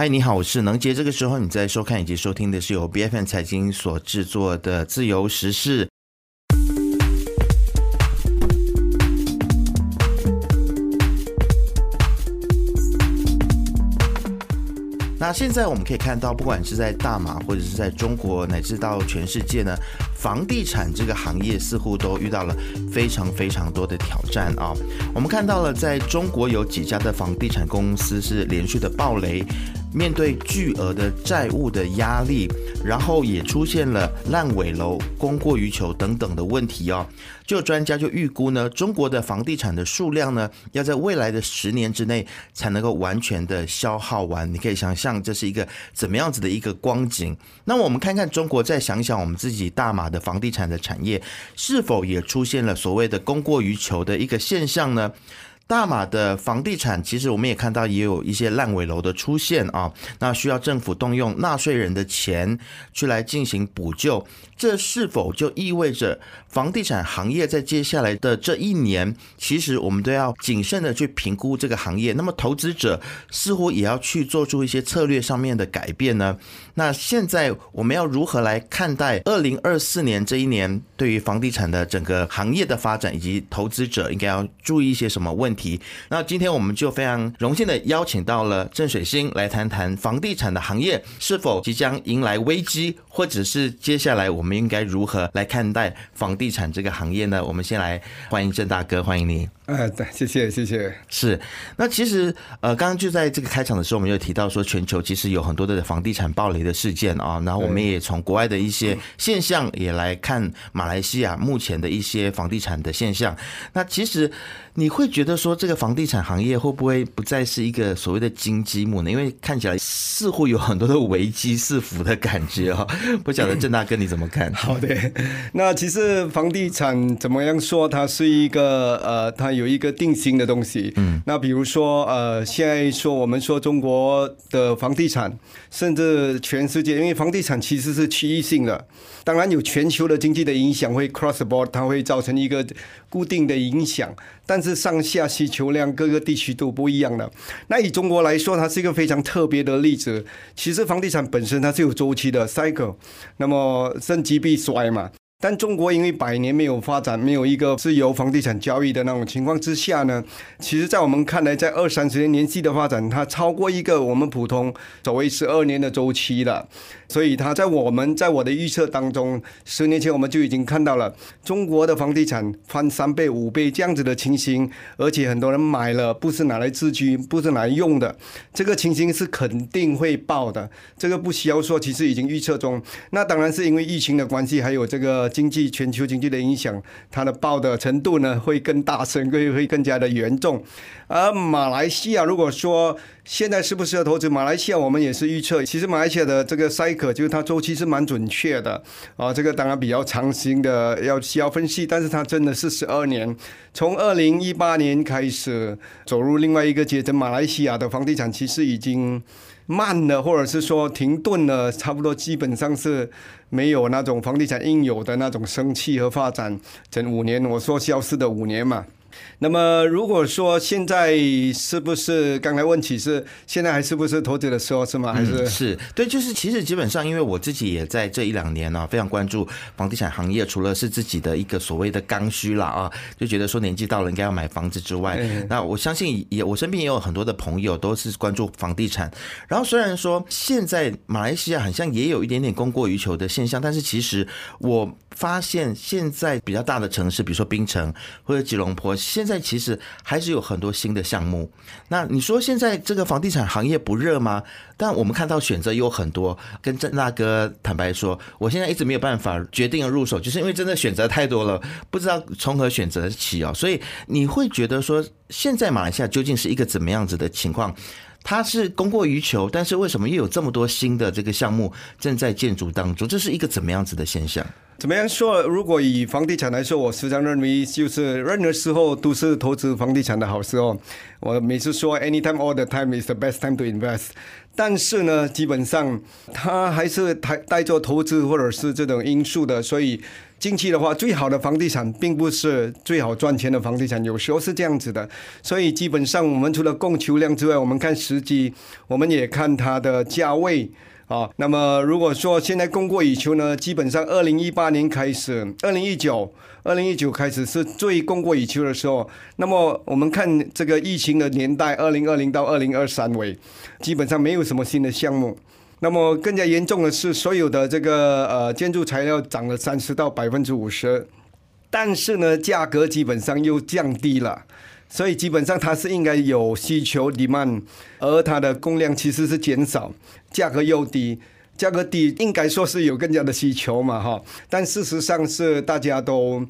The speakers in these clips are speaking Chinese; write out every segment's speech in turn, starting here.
嗨，你好，我是能杰。这个时候你在收看以及收听的是由 B F N 财经所制作的《自由时事》。那现在我们可以看到，不管是在大马或者是在中国，乃至到全世界呢，房地产这个行业似乎都遇到了非常非常多的挑战啊。我们看到了，在中国有几家的房地产公司是连续的暴雷。面对巨额的债务的压力，然后也出现了烂尾楼、供过于求等等的问题哦。就专家就预估呢，中国的房地产的数量呢，要在未来的十年之内才能够完全的消耗完。你可以想象这是一个怎么样子的一个光景。那我们看看中国，再想想我们自己大马的房地产的产业，是否也出现了所谓的供过于求的一个现象呢？大马的房地产，其实我们也看到也有一些烂尾楼的出现啊，那需要政府动用纳税人的钱去来进行补救，这是否就意味着房地产行业在接下来的这一年，其实我们都要谨慎的去评估这个行业？那么投资者似乎也要去做出一些策略上面的改变呢？那现在我们要如何来看待二零二四年这一年对于房地产的整个行业的发展，以及投资者应该要注意一些什么问题？那今天我们就非常荣幸的邀请到了郑水星来谈谈房地产的行业是否即将迎来危机，或者是接下来我们应该如何来看待房地产这个行业呢？我们先来欢迎郑大哥，欢迎你。哎，对，谢谢，谢谢。是，那其实呃，刚刚就在这个开场的时候，我们有提到说，全球其实有很多的房地产暴雷的事件啊，然后我们也从国外的一些现象也来看马来西亚目前的一些房地产的现象。那其实。你会觉得说这个房地产行业会不会不再是一个所谓的金鸡母呢？因为看起来似乎有很多的危机四伏的感觉哦。不晓得郑大哥你怎么看？好的，那其实房地产怎么样说？它是一个呃，它有一个定型的东西。嗯，那比如说呃，现在说我们说中国的房地产，甚至全世界，因为房地产其实是区域性的，当然有全球的经济的影响，会 cross board，它会造成一个固定的影响。但是上下需求量各个地区都不一样的。那以中国来说，它是一个非常特别的例子。其实房地产本身它是有周期的 cycle，那么盛极必衰嘛。但中国因为百年没有发展，没有一个自由房地产交易的那种情况之下呢，其实，在我们看来，在二三十年年纪的发展，它超过一个我们普通所谓十二年的周期了。所以，它在我们在我的预测当中，十年前我们就已经看到了中国的房地产翻三倍、五倍这样子的情形，而且很多人买了不是拿来自居，不是拿来用的，这个情形是肯定会爆的。这个不需要说，其实已经预测中。那当然是因为疫情的关系，还有这个。经济全球经济的影响，它的爆的程度呢会更大声，会会更加的严重。而马来西亚，如果说现在适不适合投资马来西亚，我们也是预测。其实马来西亚的这个塞可就是它周期是蛮准确的啊，这个当然比较长型的要需要分析，但是它真的是十二年，从二零一八年开始走入另外一个阶层，马来西亚的房地产其实已经。慢了，或者是说停顿了，差不多基本上是没有那种房地产应有的那种生气和发展。整五年，我说消失的五年嘛。那么，如果说现在是不是刚才问起是现在还是不是投资的时候是吗？还是是对，就是其实基本上，因为我自己也在这一两年呢，非常关注房地产行业。除了是自己的一个所谓的刚需了啊，就觉得说年纪到了应该要买房子之外，那我相信也我身边也有很多的朋友都是关注房地产。然后虽然说现在马来西亚好像也有一点点供过于求的现象，但是其实我发现现在比较大的城市，比如说槟城或者吉隆坡。现在其实还是有很多新的项目。那你说现在这个房地产行业不热吗？但我们看到选择有很多。跟郑大哥坦白说，我现在一直没有办法决定入手，就是因为真的选择太多了，不知道从何选择起哦。所以你会觉得说，现在马来西亚究竟是一个怎么样子的情况？它是供过于求，但是为什么又有这么多新的这个项目正在建筑当中？这是一个怎么样子的现象？怎么样说？如果以房地产来说，我时常认为，就是任何时候都是投资房地产的好时候。我每次说，anytime all the time is the best time to invest。但是呢，基本上它还是带带做投资或者是这种因素的。所以近期的话，最好的房地产并不是最好赚钱的房地产，有时候是这样子的。所以基本上，我们除了供求量之外，我们看时机，我们也看它的价位。啊，那么如果说现在供过于求呢，基本上二零一八年开始，二零一九，二零一九开始是最供过于求的时候。那么我们看这个疫情的年代，二零二零到二零二三尾，基本上没有什么新的项目。那么更加严重的是，所有的这个呃建筑材料涨了三十到百分之五十，但是呢，价格基本上又降低了。所以基本上它是应该有需求递慢而它的供量其实是减少，价格又低，价格低应该说是有更加的需求嘛哈，但事实上是大家都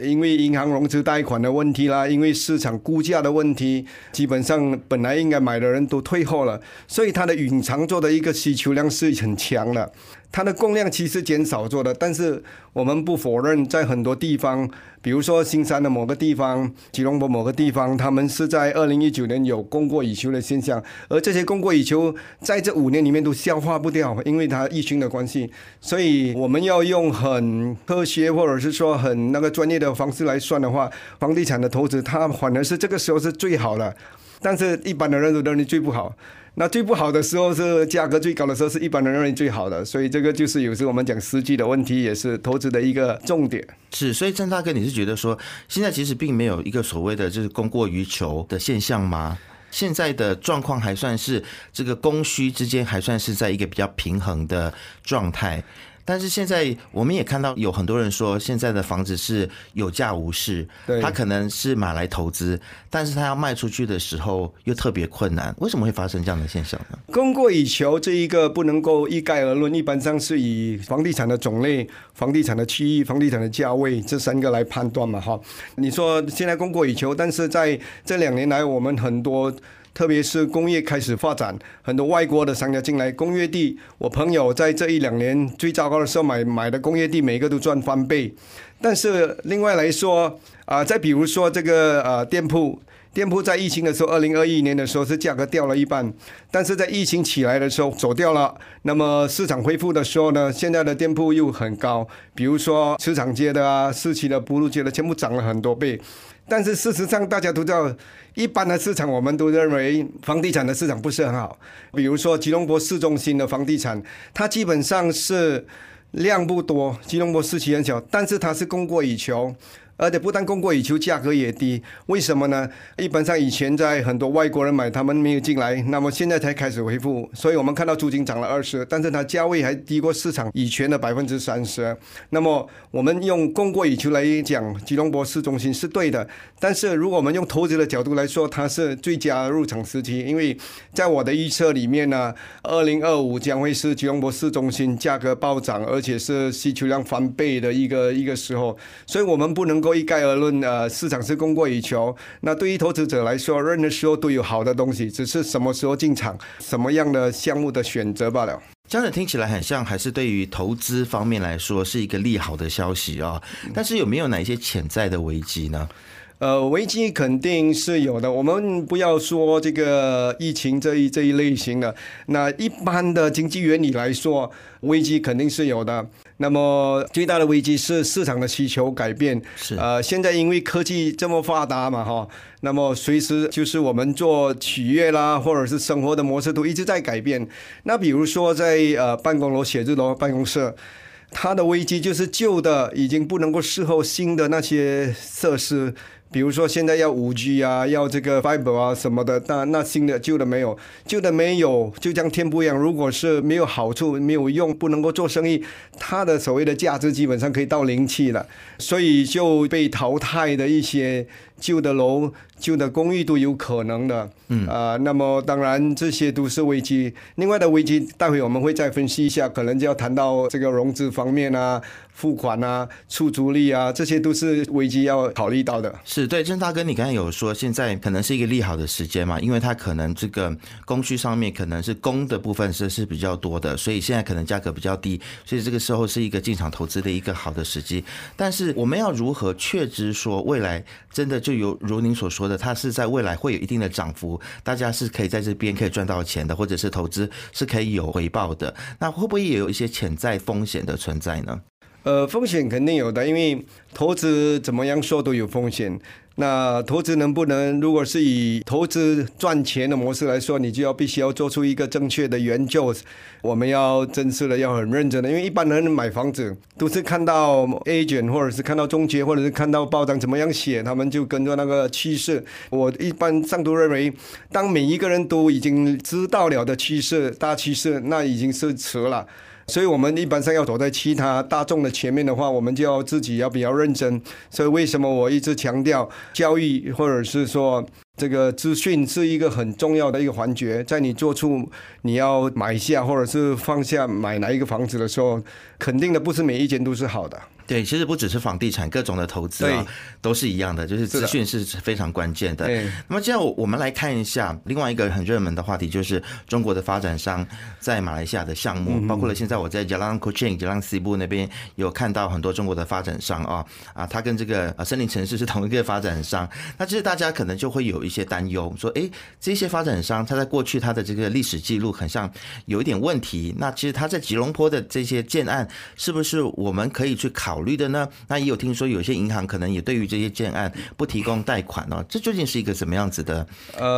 因为银行融资贷款的问题啦，因为市场估价的问题，基本上本来应该买的人都退货了，所以它的隐藏做的一个需求量是很强的。它的供量其实减少做的，但是我们不否认，在很多地方，比如说新山的某个地方、吉隆坡某个地方，他们是在二零一九年有供过以求的现象，而这些供过以求在这五年里面都消化不掉，因为它疫情的关系，所以我们要用很科学或者是说很那个专业的方式来算的话，房地产的投资它反而是这个时候是最好的，但是一般的人都认为最不好。那最不好的时候是价格最高的时候，是一般人认为最好的，所以这个就是有时候我们讲实际的问题，也是投资的一个重点。是，所以郑大哥，你是觉得说现在其实并没有一个所谓的就是供过于求的现象吗？现在的状况还算是这个供需之间还算是在一个比较平衡的状态。但是现在我们也看到有很多人说，现在的房子是有价无市，他可能是买来投资，但是他要卖出去的时候又特别困难。为什么会发生这样的现象呢？供过于求这一个不能够一概而论，一般上是以房地产的种类、房地产的区域、房地产的价位这三个来判断嘛。哈，你说现在供过于求，但是在这两年来，我们很多。特别是工业开始发展，很多外国的商家进来，工业地，我朋友在这一两年最糟糕的时候买买的工业地，每个都赚翻倍。但是另外来说，啊，再比如说这个呃店铺，店铺在疫情的时候，二零二一年的时候是价格掉了一半，但是在疫情起来的时候走掉了。那么市场恢复的时候呢，现在的店铺又很高，比如说市场街的啊，市区的、步路街的，全部涨了很多倍。但是事实上，大家都知道。一般的市场，我们都认为房地产的市场不是很好。比如说吉隆坡市中心的房地产，它基本上是量不多，吉隆坡市区很小，但是它是供过于求。而且不但供过于求，价格也低。为什么呢？一般上以前在很多外国人买，他们没有进来，那么现在才开始恢复。所以我们看到租金涨了二十，但是它价位还低过市场以前的百分之三十。那么我们用供过于求来讲，吉隆坡市中心是对的。但是如果我们用投资的角度来说，它是最佳入场时期，因为在我的预测里面呢，二零二五将会是吉隆坡市中心价格暴涨，而且是需求量翻倍的一个一个时候。所以我们不能够。一概而论，呃，市场是供过于求。那对于投资者来说，任何时候都有好的东西，只是什么时候进场、什么样的项目的选择罢了。这样子听起来很像，还是对于投资方面来说是一个利好的消息啊。但是有没有哪一些潜在的危机呢？呃，危机肯定是有的。我们不要说这个疫情这一这一类型的，那一般的经济原理来说，危机肯定是有的。那么最大的危机是市场的需求改变。是呃，现在因为科技这么发达嘛，哈，那么随时就是我们做企业啦，或者是生活的模式都一直在改变。那比如说在呃办公楼、写字楼、办公室，它的危机就是旧的已经不能够适合新的那些设施。比如说现在要五 G 啊，要这个 fiber 啊什么的，那那新的旧的没有，旧的没有，就像天不一样。如果是没有好处、没有用、不能够做生意，它的所谓的价值基本上可以到零气了，所以就被淘汰的一些旧的楼、旧的公寓都有可能的。嗯啊，那么当然这些都是危机。另外的危机，待会我们会再分析一下，可能就要谈到这个融资方面啊。付款啊，出租率啊，这些都是危机要考虑到的。是对，郑大哥，你刚才有说现在可能是一个利好的时间嘛？因为它可能这个供需上面可能是供的部分是是比较多的，所以现在可能价格比较低，所以这个时候是一个进场投资的一个好的时机。但是我们要如何确知说未来真的就有如您所说的，它是在未来会有一定的涨幅，大家是可以在这边可以赚到钱的，或者是投资是可以有回报的？那会不会也有一些潜在风险的存在呢？呃，风险肯定有的，因为投资怎么样说都有风险。那投资能不能，如果是以投资赚钱的模式来说，你就要必须要做出一个正确的研究。我们要真实的，要很认真的，因为一般人买房子都是看到 agent 或者是看到中介，或者是看到报章怎么样写，他们就跟着那个趋势。我一般上都认为，当每一个人都已经知道了的趋势、大趋势，那已经是迟了。所以，我们一般上要走在其他大众的前面的话，我们就要自己要比较认真。所以，为什么我一直强调教育，或者是说这个资讯是一个很重要的一个环节，在你做出你要买下或者是放下买哪一个房子的时候，肯定的不是每一间都是好的。对，其实不只是房地产，各种的投资啊，都是一样的，就是资讯是非常关键的。那么，接下来我们来看一下另外一个很热门的话题，就是中国的发展商在马来西亚的项目，包括了现在我在 Jalan Kuching、Jalan Sibu 那边有看到很多中国的发展商啊啊，他跟这个啊森林城市是同一个发展商。那其实大家可能就会有一些担忧，说，哎，这些发展商他在过去他的这个历史记录很像有一点问题。那其实他在吉隆坡的这些建案，是不是我们可以去考？考虑的呢？那也有听说，有些银行可能也对于这些建案不提供贷款哦。这究竟是一个什么样子的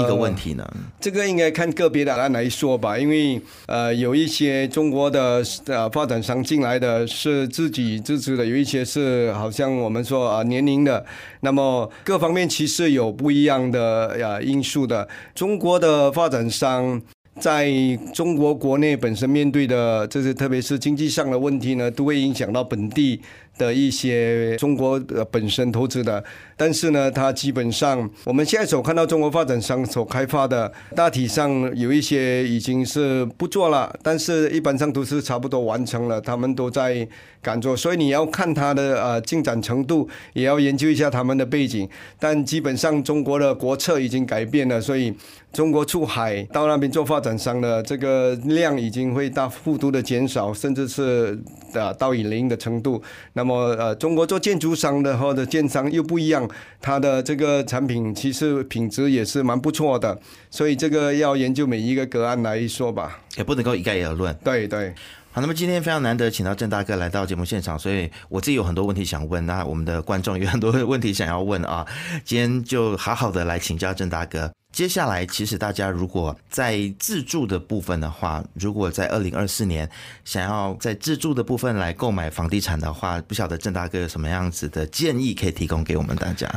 一个问题呢？这个应该看个别的案来说吧，因为呃，有一些中国的呃发展商进来的是自己支持的，有一些是好像我们说啊年龄的，那么各方面其实有不一样的呀因素的。中国的发展商。在中国国内本身面对的，这些特别是经济上的问题呢，都会影响到本地的一些中国本身投资的。但是呢，它基本上我们现在所看到中国发展商所开发的，大体上有一些已经是不做了，但是一般上都是差不多完成了，他们都在赶做。所以你要看它的呃进展程度，也要研究一下他们的背景。但基本上中国的国策已经改变了，所以中国出海到那边做发展商的这个量已经会大幅度的减少，甚至是呃到以零的程度。那么呃，中国做建筑商的或者建商又不一样。它的这个产品其实品质也是蛮不错的，所以这个要研究每一个个案来说吧，也不能够一概而论。对对，好，那么今天非常难得请到郑大哥来到节目现场，所以我自己有很多问题想问，那我们的观众有很多问题想要问啊，今天就好好的来请教郑大哥。接下来，其实大家如果在自住的部分的话，如果在二零二四年想要在自住的部分来购买房地产的话，不晓得郑大哥有什么样子的建议可以提供给我们大家？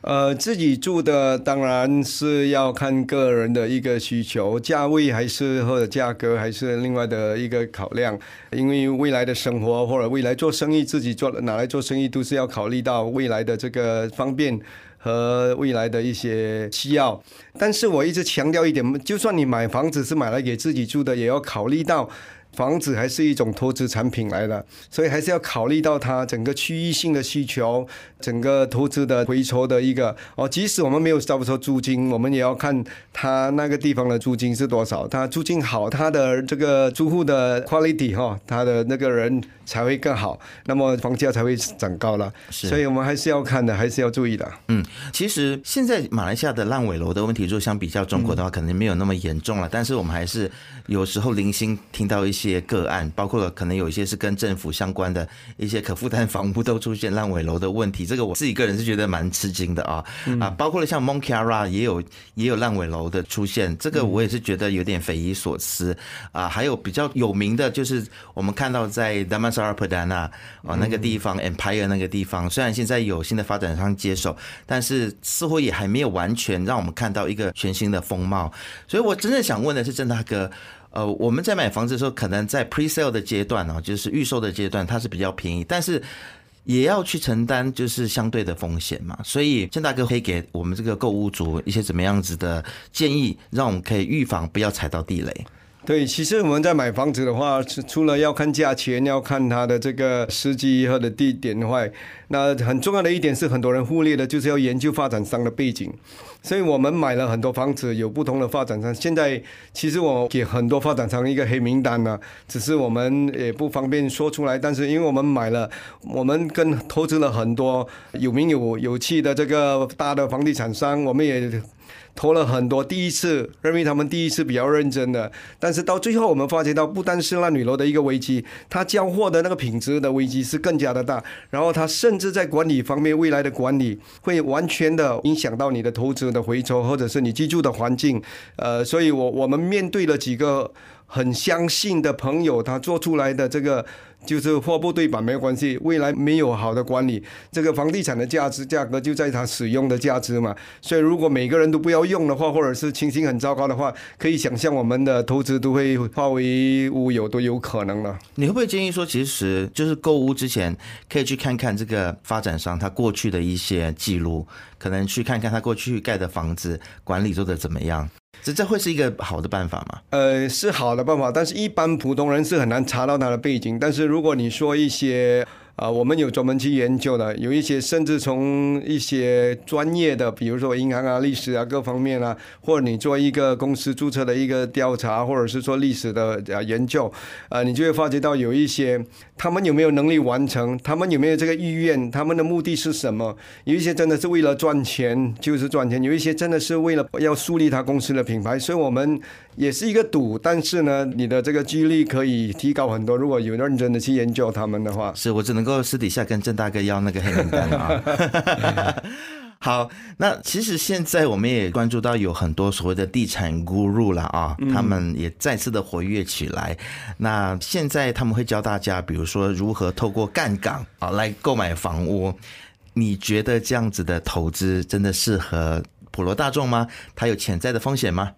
呃，自己住的当然是要看个人的一个需求，价位还是或者价格还是另外的一个考量，因为未来的生活或者未来做生意，自己做拿来做生意都是要考虑到未来的这个方便。和未来的一些需要，但是我一直强调一点，就算你买房子是买来给自己住的，也要考虑到。房子还是一种投资产品来的，所以还是要考虑到它整个区域性的需求，整个投资的回酬的一个哦。即使我们没有交不出租金，我们也要看它那个地方的租金是多少。它租金好，它的这个租户的 quality 哈，它的那个人才会更好，那么房价才会涨高了。所以我们还是要看的，还是要注意的。嗯，其实现在马来西亚的烂尾楼的问题，如果相比较中国的话，可能没有那么严重了。但是我们还是有时候零星听到一些。些个案，包括了可能有一些是跟政府相关的一些可负担房屋都出现烂尾楼的问题，这个我自己个人是觉得蛮吃惊的啊啊！包括了像 Monkara 也有也有烂尾楼的出现，这个我也是觉得有点匪夷所思啊。还有比较有名的就是我们看到在 Damansara Perdana 啊那个地方 Empire 那个地方，虽然现在有新的发展商接手，但是似乎也还没有完全让我们看到一个全新的风貌。所以我真正想问的是郑大哥。呃，我们在买房子的时候，可能在 pre sale 的阶段呢，就是预售的阶段，它是比较便宜。但是也要去承担就是相对的风险嘛。所以郑大哥可以给我们这个购物族一些怎么样子的建议，让我们可以预防不要踩到地雷。对，其实我们在买房子的话，除了要看价钱，要看它的这个时机或者地点的话，那很重要的一点是很多人忽略的，就是要研究发展商的背景。所以我们买了很多房子，有不同的发展商。现在其实我给很多发展商一个黑名单呢，只是我们也不方便说出来。但是因为我们买了，我们跟投资了很多有名有有气的这个大的房地产商，我们也。投了很多，第一次认为他们第一次比较认真的，但是到最后我们发觉到，不单是那女楼的一个危机，他交货的那个品质的危机是更加的大，然后他甚至在管理方面未来的管理会完全的影响到你的投资的回抽，或者是你居住的环境，呃，所以我我们面对了几个很相信的朋友，他做出来的这个。就是货不对版没有关系，未来没有好的管理，这个房地产的价值价格就在它使用的价值嘛。所以如果每个人都不要用的话，或者是情形很糟糕的话，可以想象我们的投资都会化为乌有，都有可能了。你会不会建议说，其实就是购物之前可以去看看这个发展商他过去的一些记录，可能去看看他过去盖的房子管理做的怎么样？这这会是一个好的办法吗？呃，是好的办法，但是一般普通人是很难查到他的背景。但是如果你说一些。啊，我们有专门去研究的，有一些甚至从一些专业的，比如说银行啊、历史啊各方面啊，或者你做一个公司注册的一个调查，或者是说历史的啊研究，啊，你就会发觉到有一些他们有没有能力完成，他们有没有这个意愿，他们的目的是什么？有一些真的是为了赚钱，就是赚钱；有一些真的是为了要树立他公司的品牌。所以我们也是一个赌，但是呢，你的这个几率可以提高很多。如果有认真的去研究他们的话，是我只能够。私底下跟郑大哥要那个黑名单啊。好，那其实现在我们也关注到有很多所谓的地产 guru 了啊，他们也再次的活跃起来。那现在他们会教大家，比如说如何透过干港啊来购买房屋。你觉得这样子的投资真的适合普罗大众吗？它有潜在的风险吗？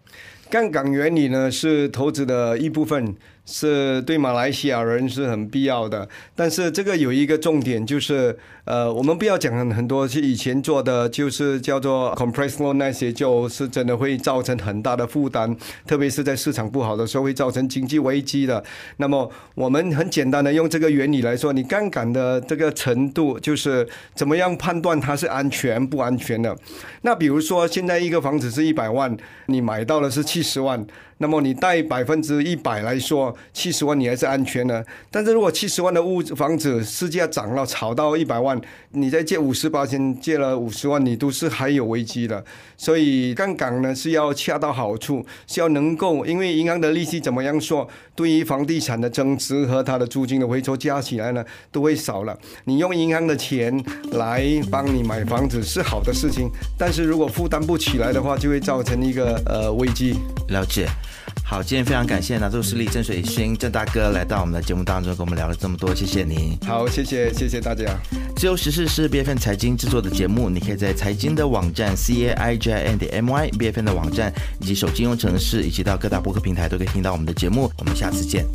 杠杆原理呢是投资的一部分。是对马来西亚人是很必要的，但是这个有一个重点，就是呃，我们不要讲很多是以前做的，就是叫做 compressed loan 那些，就是真的会造成很大的负担，特别是在市场不好的时候会造成经济危机的。那么我们很简单的用这个原理来说，你杠杆的这个程度，就是怎么样判断它是安全不安全的？那比如说现在一个房子是一百万，你买到的是七十万。那么你贷百分之一百来说，七十万你还是安全的。但是如果七十万的屋房子市价涨了，炒到一百万，你再借五十八千，借了五十万，你都是还有危机的。所以杠杆呢是要恰到好处，是要能够，因为银行的利息怎么样说，对于房地产的增值和它的租金的回收加起来呢，都会少了。你用银行的钱来帮你买房子是好的事情，但是如果负担不起来的话，就会造成一个呃危机。了解。好，今天非常感谢拿州势力郑水星郑大哥来到我们的节目当中，跟我们聊了这么多，谢谢您。好，谢谢谢谢大家。自由时事是 B F N 财经制作的节目，你可以在财经的网站 C A I J I N 点 M Y B F N 的网站以及手机应用程式，以及到各大播客平台都可以听到我们的节目。我们下次见。